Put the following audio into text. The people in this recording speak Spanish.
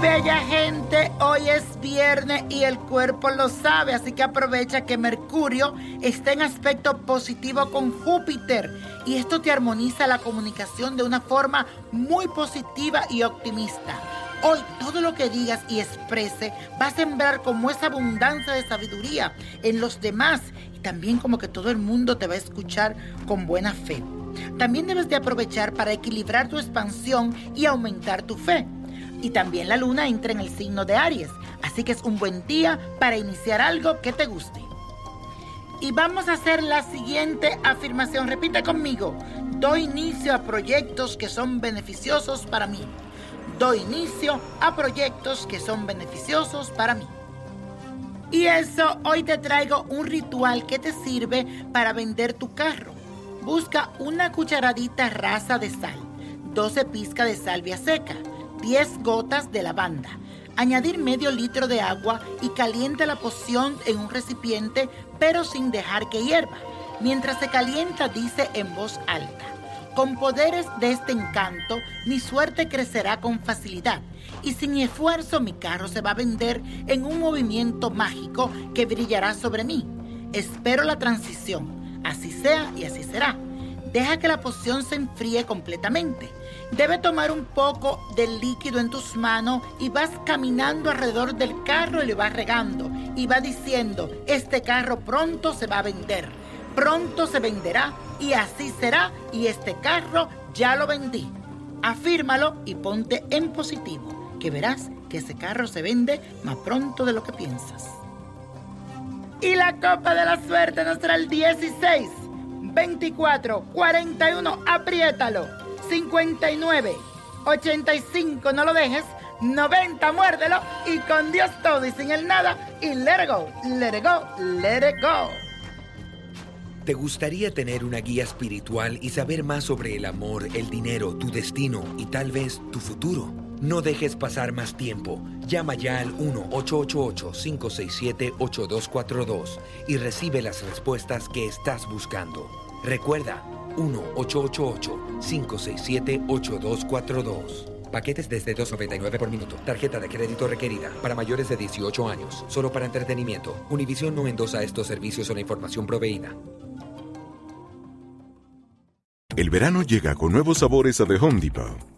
Bella gente, hoy es viernes y el cuerpo lo sabe, así que aprovecha que Mercurio está en aspecto positivo con Júpiter y esto te armoniza la comunicación de una forma muy positiva y optimista. Hoy todo lo que digas y exprese va a sembrar como esa abundancia de sabiduría en los demás y también como que todo el mundo te va a escuchar con buena fe. También debes de aprovechar para equilibrar tu expansión y aumentar tu fe. Y también la luna entra en el signo de Aries, así que es un buen día para iniciar algo que te guste. Y vamos a hacer la siguiente afirmación. Repite conmigo. Doy inicio a proyectos que son beneficiosos para mí. Doy inicio a proyectos que son beneficiosos para mí. Y eso, hoy te traigo un ritual que te sirve para vender tu carro. Busca una cucharadita rasa de sal, 12 pizcas de salvia seca, 10 gotas de lavanda. Añadir medio litro de agua y calienta la poción en un recipiente, pero sin dejar que hierva. Mientras se calienta, dice en voz alta. Con poderes de este encanto, mi suerte crecerá con facilidad y sin esfuerzo mi carro se va a vender en un movimiento mágico que brillará sobre mí. Espero la transición. Así sea y así será. Deja que la poción se enfríe completamente. Debe tomar un poco del líquido en tus manos y vas caminando alrededor del carro y le vas regando. Y va diciendo, este carro pronto se va a vender. Pronto se venderá y así será y este carro ya lo vendí. Afírmalo y ponte en positivo, que verás que ese carro se vende más pronto de lo que piensas. Y la copa de la suerte nos trae el 16, 24, 41, apriétalo, 59, 85, no lo dejes, 90, muérdelo y con Dios todo y sin el nada y let it go, let it go, let it go. ¿Te gustaría tener una guía espiritual y saber más sobre el amor, el dinero, tu destino y tal vez tu futuro? No dejes pasar más tiempo. Llama ya al 1-888-567-8242 y recibe las respuestas que estás buscando. Recuerda, 1-888-567-8242. Paquetes desde 2.99 por minuto. Tarjeta de crédito requerida para mayores de 18 años. Solo para entretenimiento. Univision no endosa estos servicios o la información proveída. El verano llega con nuevos sabores a The Home Depot.